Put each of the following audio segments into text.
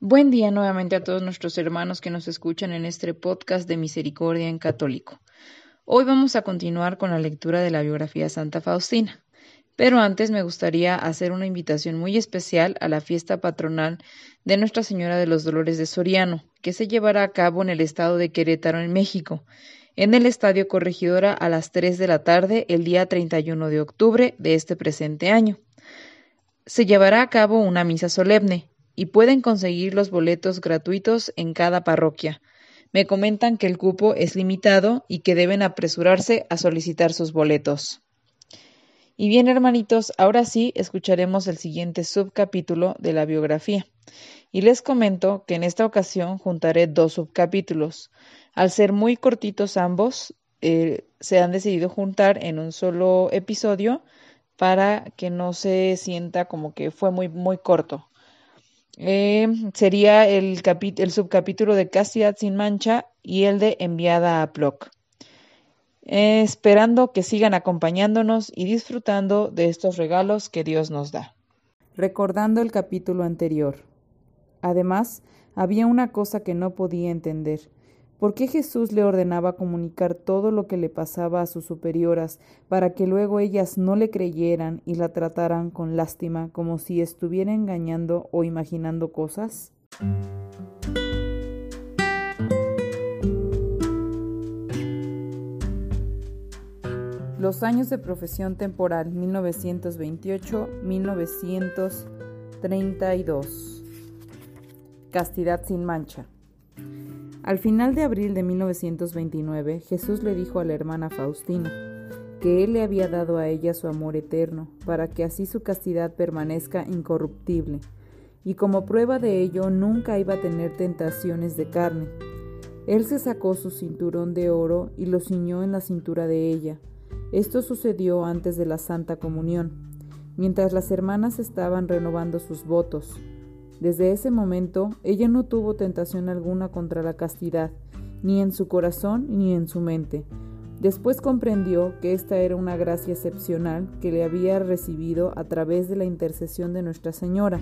Buen día nuevamente a todos nuestros hermanos que nos escuchan en este podcast de Misericordia en Católico. Hoy vamos a continuar con la lectura de la biografía de Santa Faustina. Pero antes me gustaría hacer una invitación muy especial a la fiesta patronal de Nuestra Señora de los Dolores de Soriano, que se llevará a cabo en el estado de Querétaro, en México, en el Estadio Corregidora a las 3 de la tarde el día 31 de octubre de este presente año. Se llevará a cabo una misa solemne y pueden conseguir los boletos gratuitos en cada parroquia. Me comentan que el cupo es limitado y que deben apresurarse a solicitar sus boletos. Y bien, hermanitos, ahora sí escucharemos el siguiente subcapítulo de la biografía. Y les comento que en esta ocasión juntaré dos subcapítulos. Al ser muy cortitos ambos, eh, se han decidido juntar en un solo episodio para que no se sienta como que fue muy, muy corto. Eh, sería el, el subcapítulo de Castidad sin mancha y el de Enviada a Ploc esperando que sigan acompañándonos y disfrutando de estos regalos que Dios nos da. Recordando el capítulo anterior. Además, había una cosa que no podía entender. ¿Por qué Jesús le ordenaba comunicar todo lo que le pasaba a sus superioras para que luego ellas no le creyeran y la trataran con lástima como si estuviera engañando o imaginando cosas? Los años de profesión temporal 1928-1932. Castidad sin mancha. Al final de abril de 1929, Jesús le dijo a la hermana Faustina que Él le había dado a ella su amor eterno, para que así su castidad permanezca incorruptible, y como prueba de ello nunca iba a tener tentaciones de carne. Él se sacó su cinturón de oro y lo ciñó en la cintura de ella, esto sucedió antes de la Santa Comunión, mientras las hermanas estaban renovando sus votos. Desde ese momento ella no tuvo tentación alguna contra la castidad, ni en su corazón ni en su mente. Después comprendió que esta era una gracia excepcional que le había recibido a través de la intercesión de Nuestra Señora,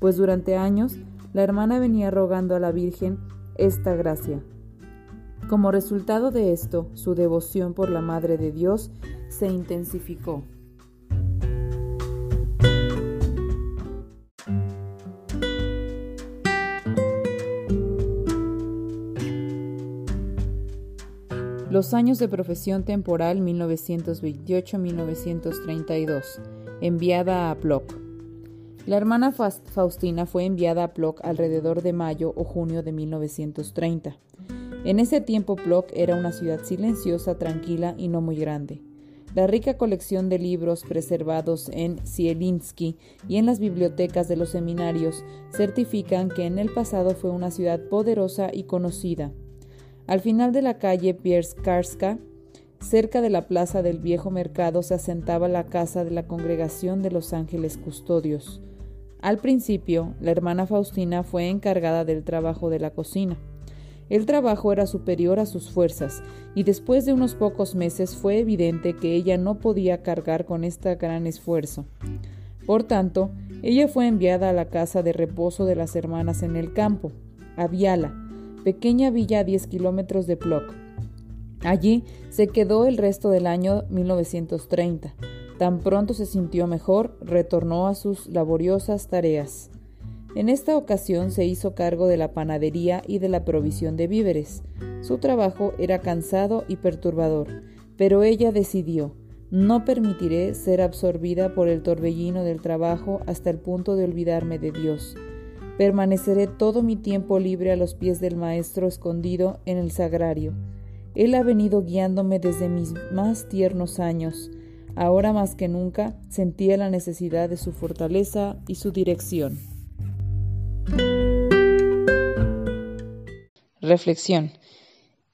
pues durante años la hermana venía rogando a la Virgen esta gracia. Como resultado de esto, su devoción por la Madre de Dios se intensificó. Los años de profesión temporal 1928-1932. Enviada a Ploc. La hermana Faustina fue enviada a Ploc alrededor de mayo o junio de 1930. En ese tiempo Plock era una ciudad silenciosa, tranquila y no muy grande. La rica colección de libros preservados en Zielinski y en las bibliotecas de los seminarios certifican que en el pasado fue una ciudad poderosa y conocida. Al final de la calle Pierskarska, cerca de la plaza del viejo mercado, se asentaba la casa de la congregación de los ángeles custodios. Al principio, la hermana Faustina fue encargada del trabajo de la cocina. El trabajo era superior a sus fuerzas, y después de unos pocos meses fue evidente que ella no podía cargar con este gran esfuerzo. Por tanto, ella fue enviada a la casa de reposo de las hermanas en el campo, a Viala, pequeña villa a 10 kilómetros de Ploc. Allí se quedó el resto del año 1930. Tan pronto se sintió mejor, retornó a sus laboriosas tareas. En esta ocasión se hizo cargo de la panadería y de la provisión de víveres. Su trabajo era cansado y perturbador, pero ella decidió no permitiré ser absorbida por el torbellino del trabajo hasta el punto de olvidarme de Dios. Permaneceré todo mi tiempo libre a los pies del Maestro escondido en el sagrario. Él ha venido guiándome desde mis más tiernos años. Ahora más que nunca sentía la necesidad de su fortaleza y su dirección. Reflexión.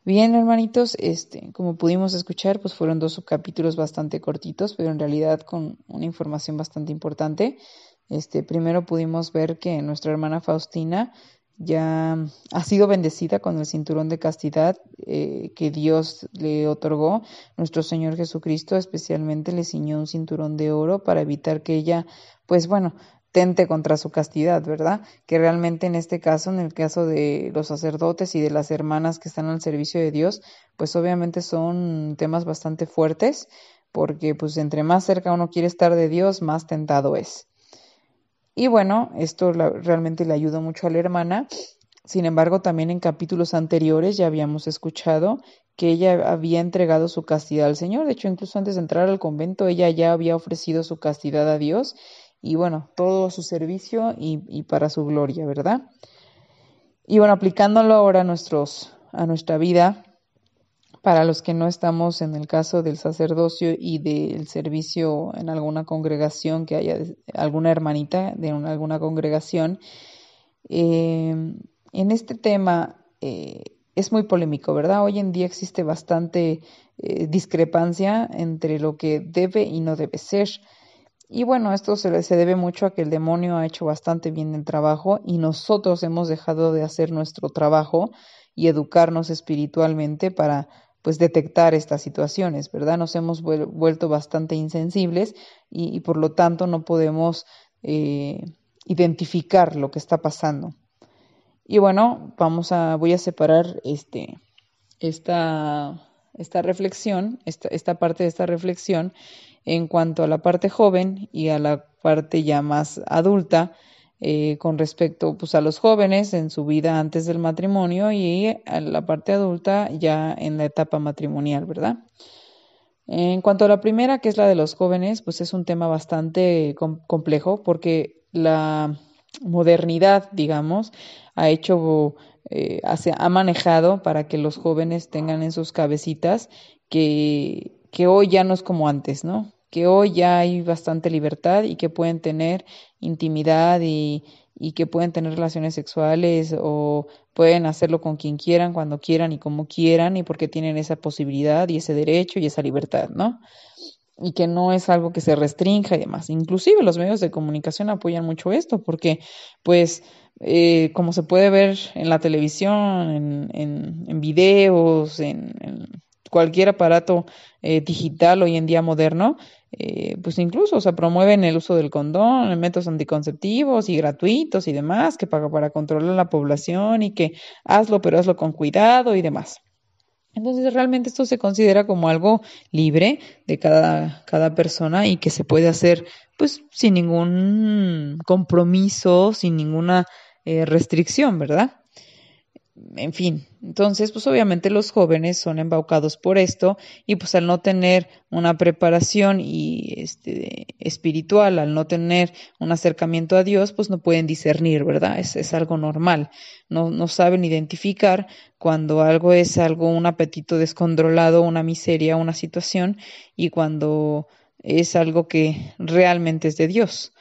Bien, hermanitos, este, como pudimos escuchar, pues fueron dos subcapítulos bastante cortitos, pero en realidad con una información bastante importante. Este, primero pudimos ver que nuestra hermana Faustina ya ha sido bendecida con el cinturón de castidad eh, que Dios le otorgó. Nuestro Señor Jesucristo especialmente le ciñó un cinturón de oro para evitar que ella, pues bueno, tente contra su castidad, ¿verdad? Que realmente en este caso, en el caso de los sacerdotes y de las hermanas que están al servicio de Dios, pues obviamente son temas bastante fuertes, porque pues entre más cerca uno quiere estar de Dios, más tentado es. Y bueno, esto realmente le ayudó mucho a la hermana. Sin embargo, también en capítulos anteriores ya habíamos escuchado que ella había entregado su castidad al Señor. De hecho, incluso antes de entrar al convento, ella ya había ofrecido su castidad a Dios y bueno, todo a su servicio y, para su gloria, ¿verdad? Y bueno, aplicándolo ahora a, nuestros, a nuestra vida, para los que no estamos en el caso del sacerdocio y del servicio en alguna congregación, que haya alguna hermanita de alguna congregación, eh, en este tema eh, es muy polémico, ¿verdad? Hoy en día existe bastante eh, discrepancia entre lo que debe y no debe ser. Y bueno, esto se, se debe mucho a que el demonio ha hecho bastante bien el trabajo y nosotros hemos dejado de hacer nuestro trabajo y educarnos espiritualmente para pues detectar estas situaciones, ¿verdad? Nos hemos vuelto bastante insensibles y, por lo tanto no podemos eh, identificar lo que está pasando. Y bueno, vamos a, voy a separar este, esta, esta reflexión, esta, esta parte de esta reflexión en cuanto a la parte joven y a la parte ya más adulta eh, con respecto pues, a los jóvenes en su vida antes del matrimonio y a la parte adulta ya en la etapa matrimonial, ¿verdad? En cuanto a la primera, que es la de los jóvenes, pues es un tema bastante complejo porque la modernidad, digamos, ha hecho, eh, ha manejado para que los jóvenes tengan en sus cabecitas que que hoy ya no es como antes, ¿no? Que hoy ya hay bastante libertad y que pueden tener intimidad y, y que pueden tener relaciones sexuales o pueden hacerlo con quien quieran, cuando quieran y como quieran y porque tienen esa posibilidad y ese derecho y esa libertad, ¿no? Y que no es algo que se restrinja y demás. Inclusive los medios de comunicación apoyan mucho esto porque, pues, eh, como se puede ver en la televisión, en, en, videos, en, en cualquier aparato eh, digital hoy en día moderno, eh, pues incluso, o sea, promueven el uso del condón, métodos anticonceptivos y gratuitos y demás, que para, para controlar la población y que hazlo, pero hazlo con cuidado y demás. Entonces, realmente esto se considera como algo libre de cada, cada persona y que se puede hacer, pues, sin ningún compromiso, sin ninguna eh, restricción, ¿verdad? En fin, entonces pues obviamente los jóvenes son embaucados por esto y pues al no tener una preparación y este espiritual, al no tener un acercamiento a Dios, pues no pueden discernir, ¿verdad? Es, es algo normal. No, no saben identificar cuando algo es algo, un apetito descontrolado, una miseria, una situación, y cuando es algo que realmente es de Dios.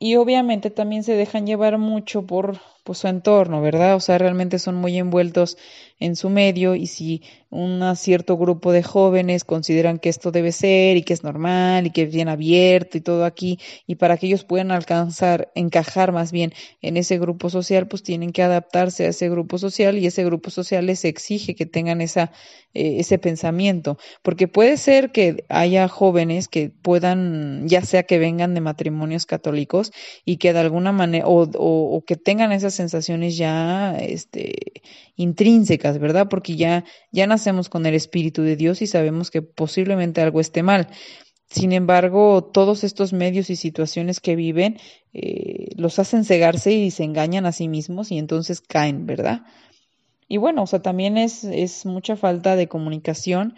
Y obviamente también se dejan llevar mucho por pues, su entorno, ¿verdad? O sea, realmente son muy envueltos en su medio y si un cierto grupo de jóvenes consideran que esto debe ser y que es normal y que es bien abierto y todo aquí y para que ellos puedan alcanzar, encajar más bien en ese grupo social, pues tienen que adaptarse a ese grupo social y ese grupo social les exige que tengan esa, eh, ese pensamiento, porque puede ser que haya jóvenes que puedan, ya sea que vengan de matrimonios católicos y que de alguna manera, o, o, o que tengan esas sensaciones ya este, intrínsecas, ¿verdad? Porque ya, ya nacemos con el Espíritu de Dios y sabemos que posiblemente algo esté mal. Sin embargo, todos estos medios y situaciones que viven eh, los hacen cegarse y se engañan a sí mismos y entonces caen, ¿verdad? Y bueno, o sea, también es, es mucha falta de comunicación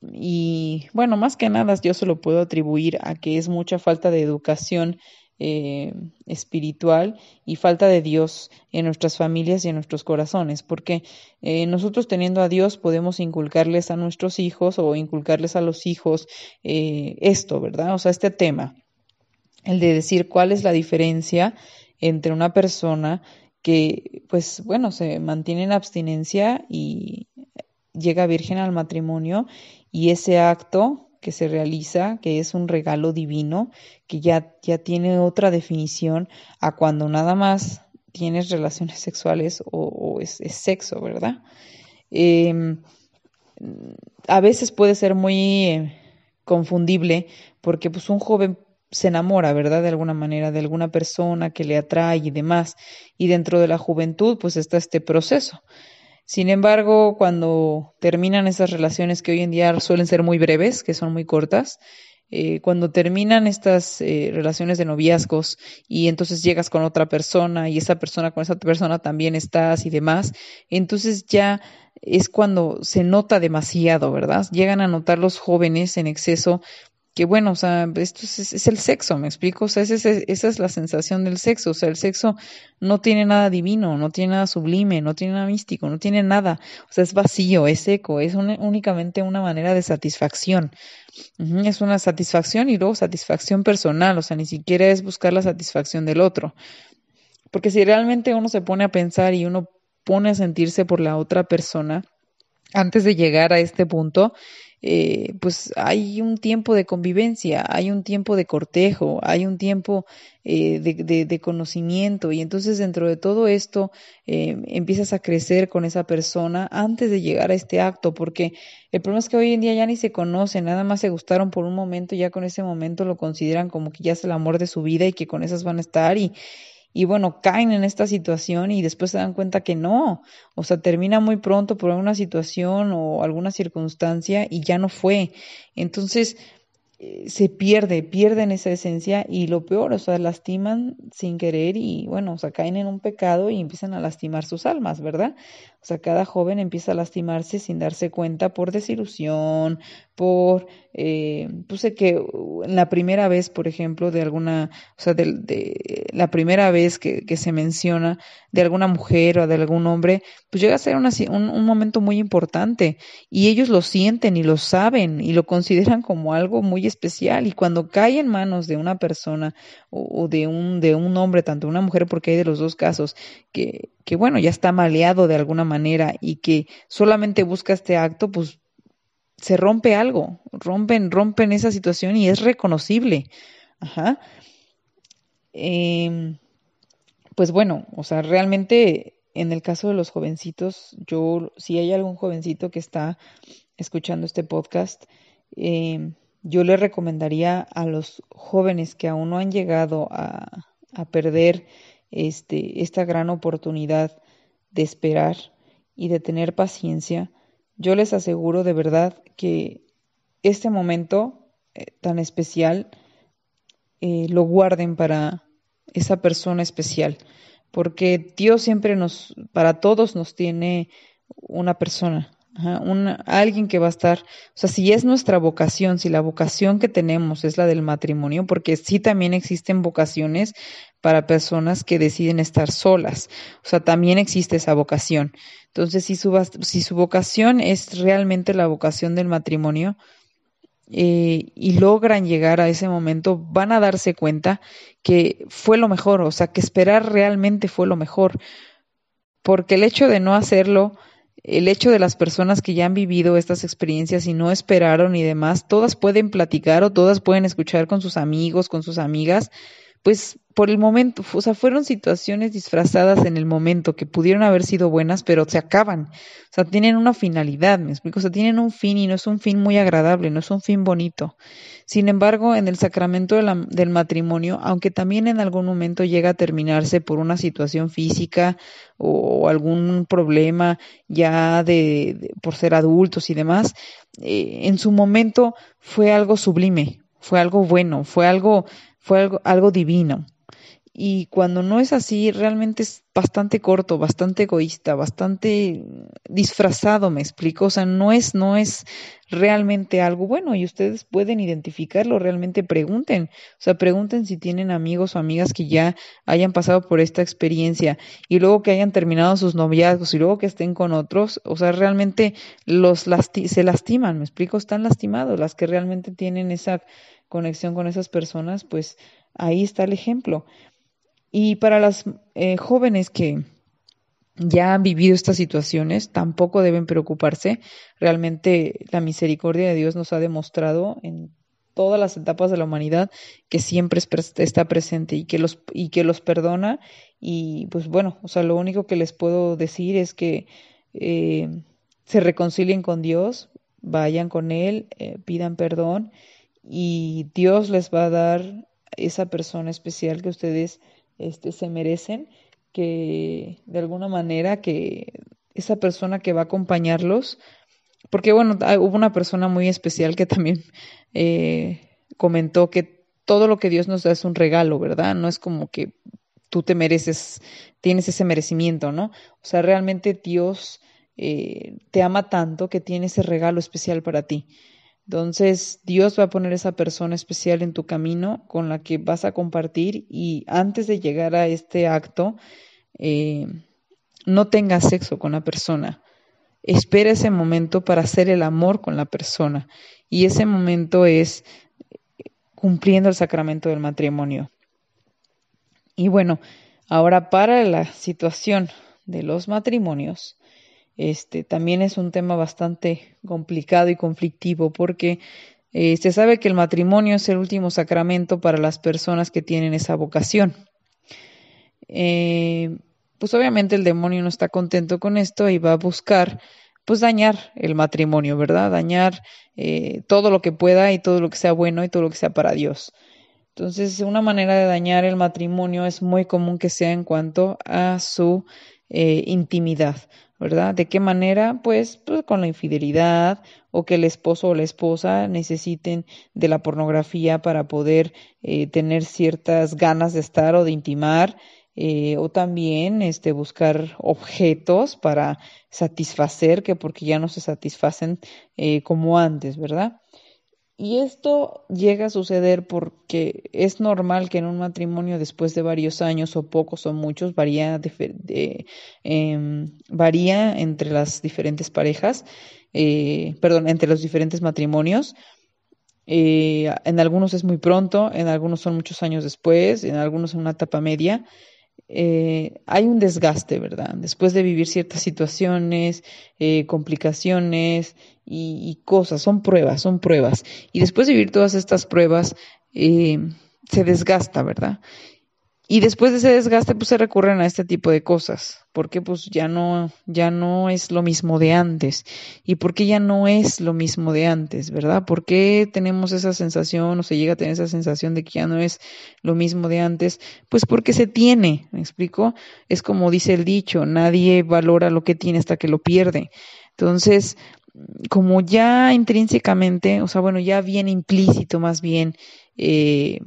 y bueno, más que nada yo se lo puedo atribuir a que es mucha falta de educación eh, espiritual y falta de Dios en nuestras familias y en nuestros corazones, porque eh, nosotros teniendo a Dios podemos inculcarles a nuestros hijos o inculcarles a los hijos eh, esto, ¿verdad? O sea, este tema, el de decir cuál es la diferencia entre una persona que pues bueno, se mantiene en abstinencia y llega virgen al matrimonio y ese acto que se realiza, que es un regalo divino, que ya, ya tiene otra definición a cuando nada más tienes relaciones sexuales o, es, sexo, ¿verdad? Em, a veces puede ser muy confundible porque pues un joven se enamora, ¿verdad? De alguna manera, de alguna persona que le atrae y demás. Y dentro de la juventud, pues está este proceso. Sin embargo, cuando terminan esas relaciones que hoy en día suelen ser muy breves, que son muy cortas, eh, cuando terminan estas eh, relaciones de noviazgos y entonces llegas con otra persona y esa persona con esa persona también estás y demás, entonces ya es cuando se nota demasiado, ¿verdad? Llegan a notar los jóvenes en exceso que bueno, o sea, esto es, el sexo, ¿me explico? O sea, esa es la sensación del sexo, o sea, el sexo no tiene nada divino, no tiene nada sublime, no tiene nada místico, no tiene nada, o sea, es vacío, es seco, es únicamente una manera de satisfacción. Es una satisfacción y luego satisfacción personal, o sea, ni siquiera es buscar la satisfacción del otro. Porque si realmente uno se pone a pensar y uno pone a sentirse por la otra persona, antes de llegar a este punto, eh, pues hay un tiempo de convivencia, hay un tiempo de cortejo, hay un tiempo eh, de, conocimiento. Y entonces dentro de todo esto eh, empiezas a crecer con esa persona antes de llegar a este acto, porque el problema es que hoy en día ya ni se conocen, nada más se gustaron por un momento, ya con ese momento lo consideran como que ya es el amor de su vida y que con esas van a estar y, y bueno, caen en esta situación y después se dan cuenta que no, o sea, termina muy pronto por alguna situación o alguna circunstancia y ya no fue. Entonces, eh, se pierde, pierden esa esencia y lo peor, o sea, lastiman sin querer y bueno, o sea, caen en un pecado y empiezan a lastimar sus almas, ¿verdad? O sea, cada joven empieza a lastimarse sin darse cuenta por desilusión, por, eh, sé que la primera vez, por ejemplo, de alguna, o sea, de, la primera vez que, se menciona de alguna mujer o de algún hombre, pues llega a ser un, un, momento muy importante y ellos lo sienten y lo saben y lo consideran como algo muy especial. Y cuando cae en manos de una persona o, o de un, de un hombre, tanto una mujer, porque hay de los dos casos, que, que bueno, ya está maleado de alguna manera y que solamente busca este acto, pues se rompe algo, rompen, rompen esa situación y es reconocible. Ajá. Em, pues bueno, o sea, realmente en el caso de los jovencitos, yo, si hay algún jovencito que está escuchando este podcast, em, yo le recomendaría a los jóvenes que aún no han llegado a, a perder este, esta gran oportunidad de esperar y de tener paciencia, yo les aseguro de verdad que este momento eh, tan especial eh, lo guarden para esa persona especial, porque Dios siempre nos, para todos nos tiene una persona, alguien que va a estar, o sea, si es nuestra vocación, si la vocación que tenemos es la del matrimonio, porque sí también existen vocaciones para personas que deciden estar solas, o sea, también existe esa vocación. Entonces, si su, si su vocación es realmente la vocación del matrimonio eh, y logran llegar a ese momento, van a darse cuenta que fue lo mejor, o sea, que esperar realmente fue lo mejor, porque el hecho de no hacerlo, el hecho de las personas que ya han vivido estas experiencias y no esperaron y demás, todas pueden platicar o todas pueden escuchar con sus amigos, con sus amigas, pues por el momento, o sea, fueron situaciones disfrazadas en el momento que pudieron haber sido buenas, pero se acaban. O sea, tienen una finalidad, me explico, o sea, tienen un fin y no es un fin muy agradable, no es un fin bonito. Sin embargo, en el sacramento del matrimonio, aunque también en algún momento llega a terminarse por una situación física o algún problema ya de, por ser adultos y demás, eh, en su momento fue algo sublime, fue algo bueno, fue algo fue algo, algo divino. Y cuando no es así, realmente es bastante corto, bastante egoísta, bastante disfrazado, me explico. O sea, no es, no es realmente algo bueno y ustedes pueden identificarlo, realmente pregunten. O sea, pregunten si tienen amigos o amigas que ya hayan pasado por esta experiencia y luego que hayan terminado sus noviazgos y luego que estén con otros. O sea, realmente los se lastiman, me explico, están lastimados. Las que realmente tienen esa conexión con esas personas, pues ahí está el ejemplo. Y para las eh, jóvenes que ya han vivido estas situaciones, tampoco deben preocuparse. Realmente la misericordia de Dios nos ha demostrado en todas las etapas de la humanidad que siempre está presente y que los y que los perdona y pues bueno, o sea, lo único que les puedo decir es que eh, se reconcilien con Dios, vayan con Él, eh, pidan perdón y Dios les va a dar esa persona especial que ustedes este, se merecen, que de alguna manera que esa persona que va a acompañarlos, porque bueno, hubo una persona muy especial que también eh, comentó que todo lo que Dios nos da es un regalo, ¿verdad? No es como que tú te mereces, tienes ese merecimiento, ¿no? O sea, realmente Dios eh, te ama tanto que tiene ese regalo especial para ti. Entonces, Dios va a poner esa persona especial en tu camino con la que vas a compartir y antes de llegar a este acto, eh, no tengas sexo con la persona. Espera ese momento para hacer el amor con la persona. Y ese momento es cumpliendo el sacramento del matrimonio. Y bueno, ahora para la situación de los matrimonios, este también es un tema bastante complicado y conflictivo porque eh, se sabe que el matrimonio es el último sacramento para las personas que tienen esa vocación. Eh, pues obviamente el demonio no está contento con esto y va a buscar pues dañar el matrimonio, ¿verdad? Dañar eh, todo lo que pueda y todo lo que sea bueno y todo lo que sea para Dios. Entonces, una manera de dañar el matrimonio es muy común que sea en cuanto a su intimidad. ¿Verdad? ¿De qué manera? Pues, pues, con la infidelidad o que el esposo o la esposa necesiten de la pornografía para poder eh, tener ciertas ganas de estar o de intimar. Eh, o también este, buscar objetos para satisfacer, que porque ya no se satisfacen eh, como antes, ¿verdad? Y esto llega a suceder porque es normal que en un matrimonio después de varios años o pocos o muchos varía, em, varía entre las diferentes parejas, eh, perdón, entre los diferentes matrimonios. Eh, en algunos es muy pronto, en algunos son muchos años después, en algunos en una etapa media. Eh, hay un desgaste, ¿verdad? Después de vivir ciertas situaciones, eh, complicaciones y, cosas, son pruebas, son pruebas. Y después de vivir todas estas pruebas, eh, se desgasta, ¿verdad? Y después de ese desgaste, pues se recurren a este tipo de cosas, porque pues ya no, ya no es lo mismo de antes. ¿Y por qué ya no es lo mismo de antes, verdad? ¿Por qué tenemos esa sensación o se llega a tener esa sensación de que ya no es lo mismo de antes? Pues porque se tiene, ¿me explico? Es como dice el dicho, nadie valora lo que tiene hasta que lo pierde. Entonces, como ya intrínsecamente, o sea, bueno, ya viene implícito más bien, eh,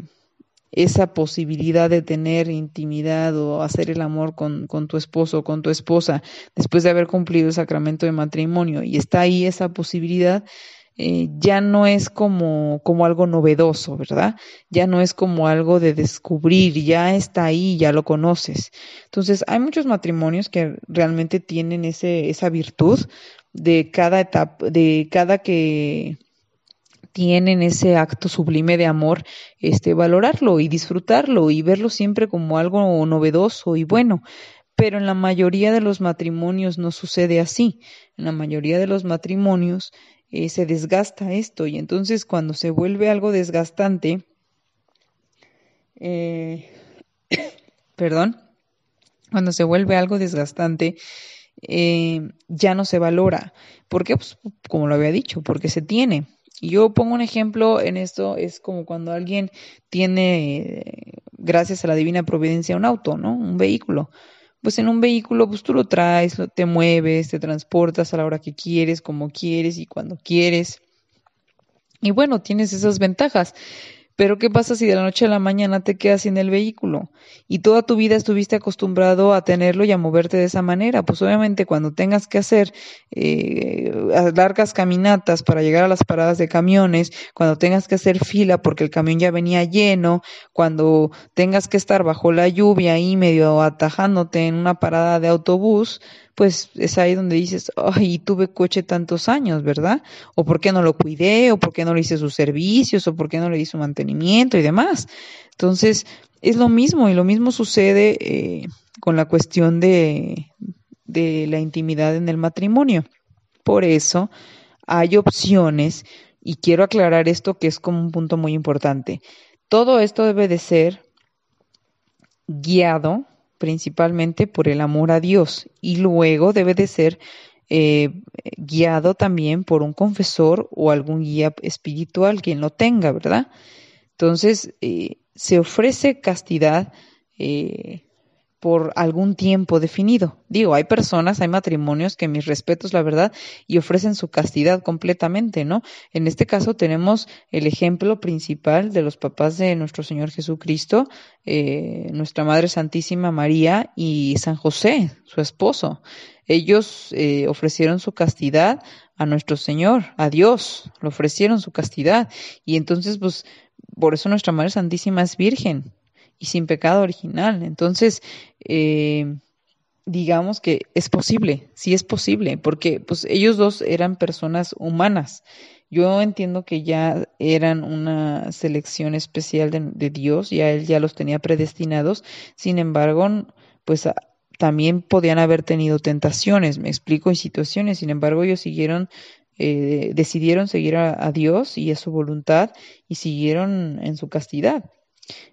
esa posibilidad de tener intimidad o hacer el amor con, con, tu esposo o con tu esposa después de haber cumplido el sacramento de matrimonio y está ahí esa posibilidad, eh, ya no es como, como algo novedoso, ¿verdad? Ya no es como algo de descubrir, ya está ahí, ya lo conoces. Entonces, hay muchos matrimonios que realmente tienen ese, esa virtud de cada etapa, de cada que tienen ese acto sublime de amor, este, valorarlo y disfrutarlo y verlo siempre como algo novedoso y bueno. Pero en la mayoría de los matrimonios no sucede así. En la mayoría de los matrimonios eh, se desgasta esto y entonces cuando se vuelve algo desgastante, eh, perdón, cuando se vuelve algo desgastante, eh, ya no se valora. ¿Por qué? Pues, como lo había dicho, porque se tiene. Y yo pongo un ejemplo en esto, es como cuando alguien tiene, gracias a la divina providencia, un auto, ¿no? Un vehículo. Pues en un vehículo, pues tú lo traes, te mueves, te transportas a la hora que quieres, como quieres y cuando quieres. Y bueno, tienes esas ventajas. Pero ¿qué pasa si de la noche a la mañana te quedas sin el vehículo y toda tu vida estuviste acostumbrado a tenerlo y a moverte de esa manera? Pues obviamente cuando tengas que hacer eh, largas caminatas para llegar a las paradas de camiones, cuando tengas que hacer fila porque el camión ya venía lleno, cuando tengas que estar bajo la lluvia ahí medio atajándote en una parada de autobús, pues es ahí donde dices, ay, tuve coche tantos años, ¿verdad? O por qué no lo cuidé, o por qué no le hice sus servicios, o por qué no le di su mantenimiento y demás. Entonces, es lo mismo y lo mismo sucede eh, con la cuestión de, de la intimidad en el matrimonio. Por eso hay opciones y quiero aclarar esto que es como un punto muy importante. Todo esto debe de ser guiado principalmente por el amor a Dios y luego debe de ser eh, guiado también por un confesor o algún guía espiritual, quien lo tenga, ¿verdad? Entonces, eh, se ofrece castidad eh, por algún tiempo definido. Digo, hay personas, hay matrimonios que mis respetos, la verdad, y ofrecen su castidad completamente, ¿no? En este caso tenemos el ejemplo principal de los papás de nuestro Señor Jesucristo, eh, nuestra Madre Santísima María y San José, su esposo. Ellos eh, ofrecieron su castidad a nuestro Señor, a Dios, le ofrecieron su castidad. Y entonces, pues, por eso nuestra Madre Santísima es virgen, y sin pecado original. Entonces, eh, digamos que es posible, sí es posible, porque pues ellos dos eran personas humanas. Yo entiendo que ya eran una selección especial de, Dios, ya él ya los tenía predestinados, sin embargo, pues también podían haber tenido tentaciones, me explico, en situaciones, sin embargo ellos siguieron eh, decidieron seguir a, Dios y a su voluntad y siguieron en su castidad.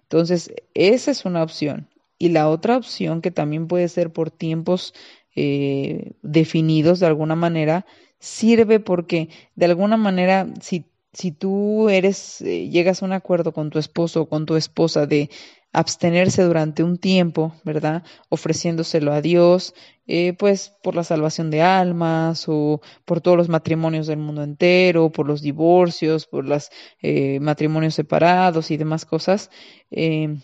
Entonces, esa es una opción. Y la otra opción, que también puede ser por tiempos eh, definidos de alguna manera, sirve porque de alguna manera, si, si tú eres, eh, llegas a un acuerdo con tu esposo o con tu esposa de abstenerse durante un tiempo, ¿verdad? Ofreciéndoselo a Dios, eh, pues por la salvación de almas o por todos los matrimonios del mundo entero, por los divorcios, por los eh, matrimonios separados y demás cosas, eh,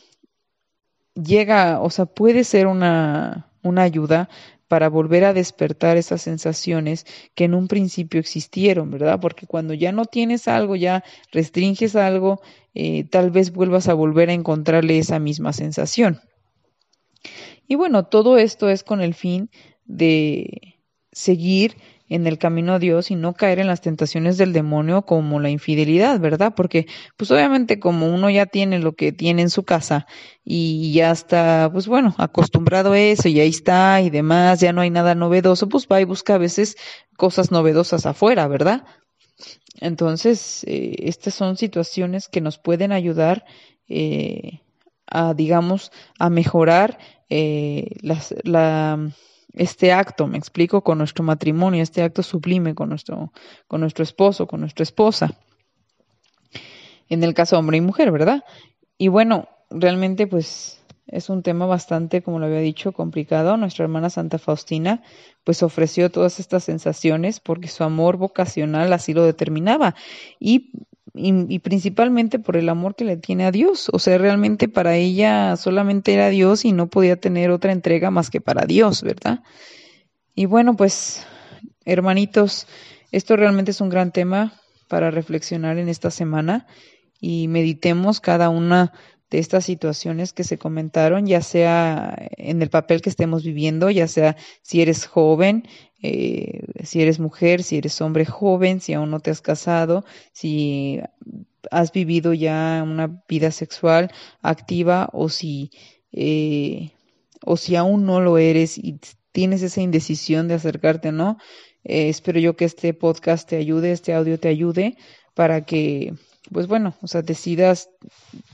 llega, o sea, puede ser una, una ayuda para volver a despertar esas sensaciones que en un principio existieron, ¿verdad? Porque cuando ya no tienes algo, ya restringes algo, eh, tal vez vuelvas a volver a encontrarle esa misma sensación. Y bueno, todo esto es con el fin de seguir en el camino a Dios y no caer en las tentaciones del demonio como la infidelidad, ¿verdad? Porque pues obviamente como uno ya tiene lo que tiene en su casa y ya está, pues bueno, acostumbrado a eso y ahí está y demás, ya no hay nada novedoso, pues va y busca a veces cosas novedosas afuera, ¿verdad? Entonces, eh, estas son situaciones que nos pueden ayudar eh, a, digamos, a mejorar eh, las, la este acto, me explico, con nuestro matrimonio, este acto sublime con nuestro, con nuestro esposo, con nuestra esposa. En el caso hombre y mujer, ¿verdad? Y bueno, realmente pues es un tema bastante, como lo había dicho, complicado. Nuestra hermana Santa Faustina pues ofreció todas estas sensaciones porque su amor vocacional así lo determinaba. Y y, principalmente por el amor que le tiene a Dios. O sea, realmente para ella solamente era Dios y no podía tener otra entrega más que para Dios, ¿verdad? Y bueno, pues, hermanitos, esto realmente es un gran tema para reflexionar en esta semana y meditemos cada una de estas situaciones que se comentaron, ya sea en el papel que estemos viviendo, ya sea si eres joven, eh, si eres mujer, si eres hombre joven, si aún no te has casado, si has vivido ya una vida sexual activa o si, eh, o si aún no lo eres y tienes esa indecisión de acercarte, ¿no? Eh, espero yo que este podcast te ayude, este audio te ayude para que, pues bueno, o sea, decidas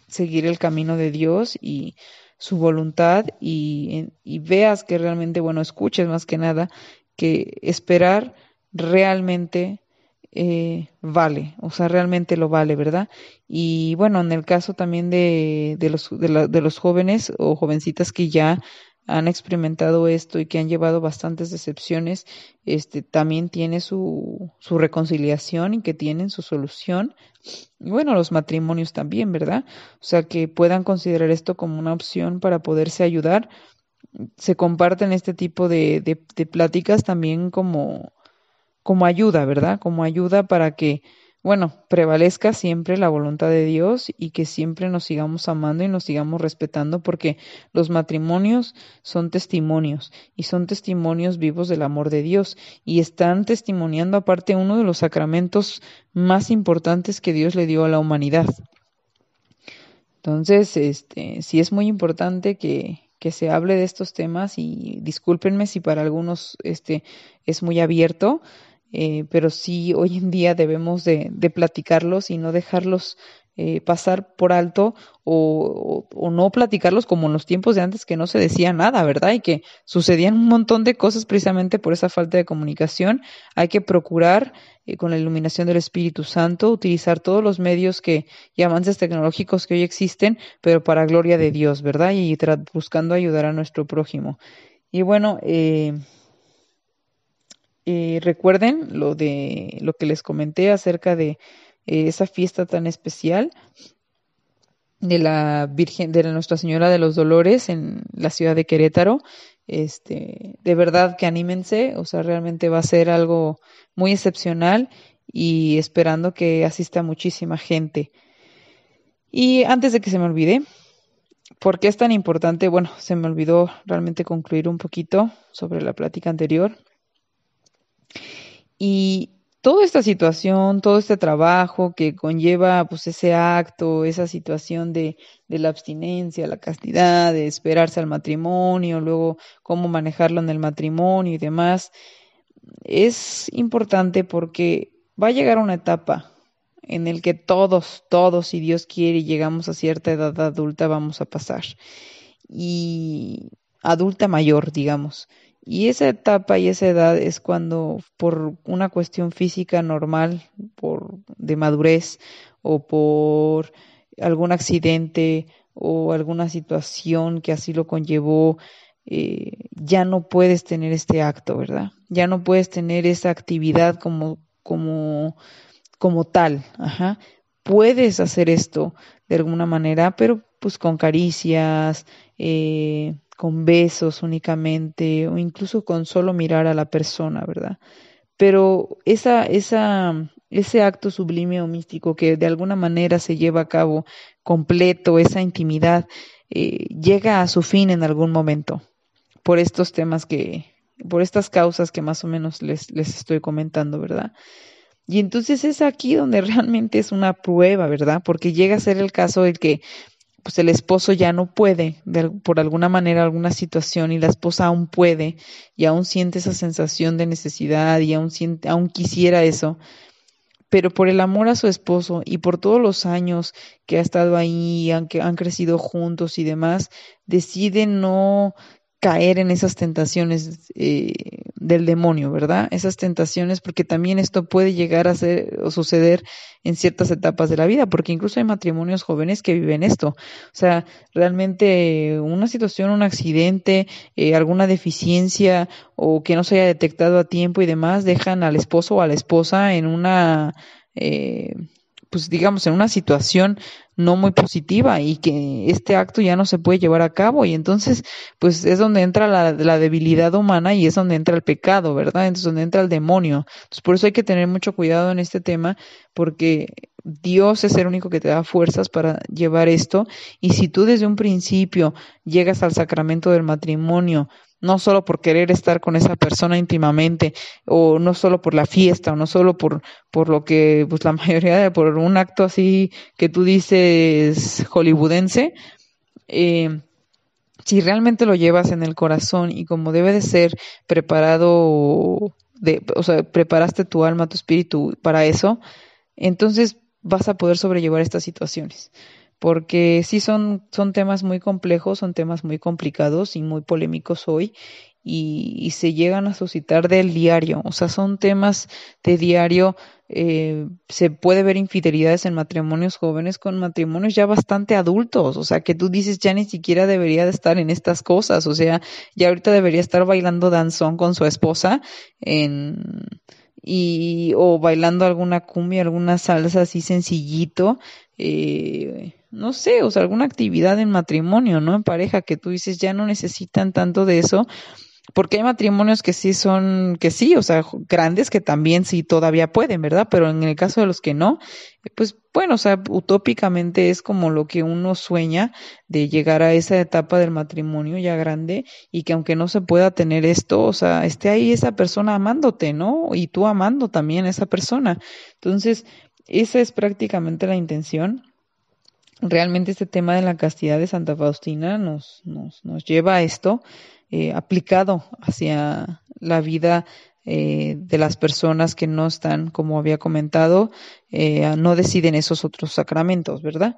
seguir el camino de Dios y su voluntad y, y veas que realmente, bueno, escuches más que nada que esperar realmente eh, vale, o sea, realmente lo vale, ¿verdad? Y bueno, en el caso también de, de los, de, de los jóvenes o jovencitas que ya han experimentado esto y que han llevado bastantes decepciones, este también tiene su, su reconciliación y que tienen su solución. Y bueno, los matrimonios también, ¿verdad? O sea, que puedan considerar esto como una opción para poderse ayudar se comparten este tipo de, pláticas también como, como ayuda, ¿verdad? Como ayuda para que, bueno, prevalezca siempre la voluntad de Dios y que siempre nos sigamos amando y nos sigamos respetando porque los matrimonios son testimonios y son testimonios vivos del amor de Dios y están testimoniando aparte uno de los sacramentos más importantes que Dios le dio a la humanidad. Entonces, este, sí es muy importante que, que se hable de estos temas y discúlpenme si para algunos este es muy abierto, eh, pero sí hoy en día debemos de, de platicarlos y no dejarlos eh, pasar por alto o, no platicarlos como en los tiempos de antes que no se decía nada, ¿verdad? Y que sucedían un montón de cosas precisamente por esa falta de comunicación. Hay que procurar eh, con la iluminación del Espíritu Santo utilizar todos los medios que y avances tecnológicos que hoy existen, pero para gloria de Dios, ¿verdad? Y buscando ayudar a nuestro prójimo. Y bueno, eh, recuerden lo de lo que les comenté acerca de eh, esa fiesta tan especial de la Virgen, de Nuestra Señora de los Dolores en la ciudad de Querétaro. Este, de verdad que anímense, o sea, realmente va a ser algo muy excepcional y esperando que asista muchísima gente. Y antes de que se me olvide, ¿por qué es tan importante? Bueno, se me olvidó realmente concluir un poquito sobre la plática anterior. Y toda esta situación, todo este trabajo que conlleva pues ese acto, esa situación de, de, la abstinencia, la castidad, de esperarse al matrimonio, luego cómo manejarlo en el matrimonio y demás, es importante porque va a llegar una etapa en el que todos, todos, si Dios quiere llegamos a cierta edad adulta, vamos a pasar. Y adulta mayor, digamos. Y esa etapa y esa edad es cuando por una cuestión física normal, por de madurez o por algún accidente o alguna situación que así lo conllevó, eh, ya no puedes tener este acto, ¿verdad? Ya no puedes tener esa actividad como, como, como tal. Ajá. Puedes hacer esto de alguna manera, pero pues con caricias, eh, con besos únicamente o incluso con solo mirar a la persona, ¿verdad? Pero esa, ese acto sublime o místico que de alguna manera se lleva a cabo completo, esa intimidad, eh, llega a su fin en algún momento por estos temas que, por estas causas que más o menos les, les estoy comentando, ¿verdad? Y entonces es aquí donde realmente es una prueba, ¿verdad? Porque llega a ser el caso de que pues el esposo ya no puede, por alguna manera, alguna situación, y la esposa aún puede, y aún siente esa sensación de necesidad, y aún, siente, aún quisiera eso, pero por el amor a su esposo y por todos los años que ha estado ahí, que han crecido juntos y demás, decide no caer en esas tentaciones eh, del demonio, ¿verdad? Esas tentaciones, porque también esto puede llegar a ser o suceder en ciertas etapas de la vida, porque incluso hay matrimonios jóvenes que viven esto. O sea, realmente una situación, un accidente, eh, alguna deficiencia o que no se haya detectado a tiempo y demás, dejan al esposo o a la esposa en una eh, pues digamos, en una situación no muy positiva y que este acto ya no se puede llevar a cabo y entonces pues es donde entra la, debilidad humana y es donde entra el pecado, ¿verdad? Entonces donde entra el demonio. Entonces por eso hay que tener mucho cuidado en este tema porque Dios es el único que te da fuerzas para llevar esto y si tú desde un principio llegas al sacramento del matrimonio no solo por querer estar con esa persona íntimamente, o no solo por la fiesta, o no solo por, por lo que, pues la mayoría de, por un acto así que tú dices hollywoodense, eh, si realmente lo llevas en el corazón y como debe de ser preparado, de, o sea, preparaste tu alma, tu espíritu para eso, entonces vas a poder sobrellevar estas situaciones porque sí son, son temas muy complejos, son temas muy complicados y muy polémicos hoy y, se llegan a suscitar del diario, o sea, son temas de diario, eh, se puede ver infidelidades en matrimonios jóvenes con matrimonios ya bastante adultos, o sea, que tú dices ya ni siquiera debería de estar en estas cosas, o sea, ya ahorita debería estar bailando danzón con su esposa en y o bailando alguna cumbia, alguna salsa así sencillito, eh, no sé, o sea, alguna actividad en matrimonio, ¿no? En pareja, que tú dices, ya no necesitan tanto de eso, porque hay matrimonios que sí son, que sí, o sea, grandes que también sí todavía pueden, ¿verdad? Pero en el caso de los que no, pues bueno, o sea, utópicamente es como lo que uno sueña de llegar a esa etapa del matrimonio ya grande y que aunque no se pueda tener esto, o sea, esté ahí esa persona amándote, ¿no? Y tú amando también a esa persona. Entonces, esa es prácticamente la intención realmente este tema de la castidad de Santa Faustina nos, nos, nos lleva a esto eh, aplicado hacia la vida eh, de las personas que no están, como había comentado, eh, no deciden esos otros sacramentos, ¿verdad?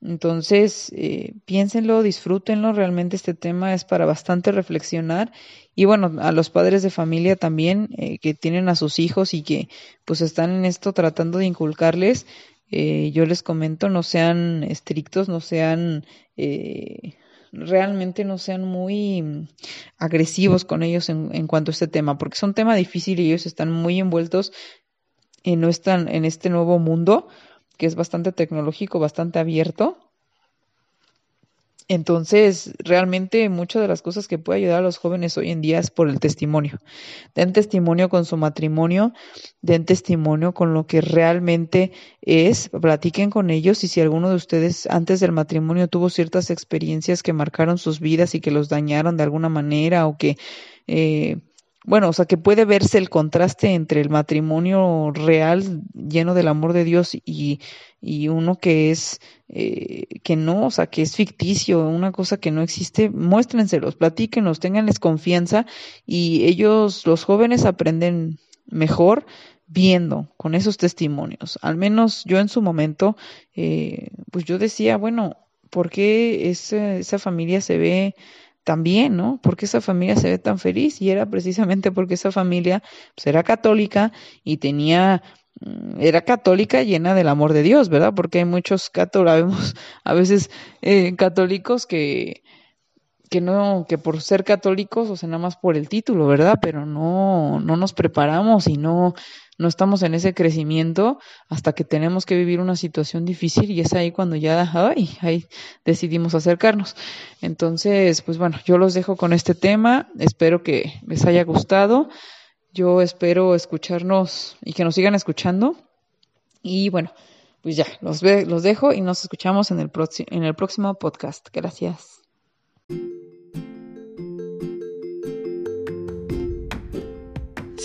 Entonces, eh, piénsenlo, disfrútenlo, realmente este tema es para bastante reflexionar y bueno, a los padres de familia también eh, que tienen a sus hijos y que pues están en esto tratando de inculcarles, eh, yo les comento, no sean estrictos, no sean, eh, realmente no sean muy agresivos con ellos en, en cuanto a este tema, porque es un tema difícil y ellos están muy envueltos están en este nuevo mundo que es bastante tecnológico, bastante abierto. Entonces, realmente muchas de las cosas que puede ayudar a los jóvenes hoy en día es por el testimonio. Den testimonio con su matrimonio, den testimonio con lo que realmente es, platiquen con ellos y si alguno de ustedes antes del matrimonio tuvo ciertas experiencias que marcaron sus vidas y que los dañaron de alguna manera o que eh, bueno, o sea, que puede verse el contraste entre el matrimonio real, lleno del amor de Dios, y, y uno que es, eh, que no, o sea, que es ficticio, una cosa que no existe, muéstrenselos, platíquenlos, ténganles confianza, y ellos, los jóvenes, aprenden mejor viendo con esos testimonios. Al menos yo en su momento, eh, pues yo decía, bueno, ¿por qué esa familia se ve también, ¿no? Porque esa familia se ve tan feliz y era precisamente porque esa familia pues, era católica y tenía mm, era católica llena del amor de Dios, ¿verdad? Porque hay muchos católicos, a veces eh, católicos que que no, que por ser católicos, o sea, nada más por el título, ¿verdad? Pero no, no nos preparamos y no, no estamos en ese crecimiento hasta que tenemos que vivir una situación difícil y es ahí cuando ya, ay, ahí decidimos acercarnos. Entonces, pues bueno, yo los dejo con este tema, espero que les haya gustado, yo espero escucharnos y que nos sigan escuchando y bueno, pues ya, los, los dejo y nos escuchamos en el, en el próximo podcast. Gracias.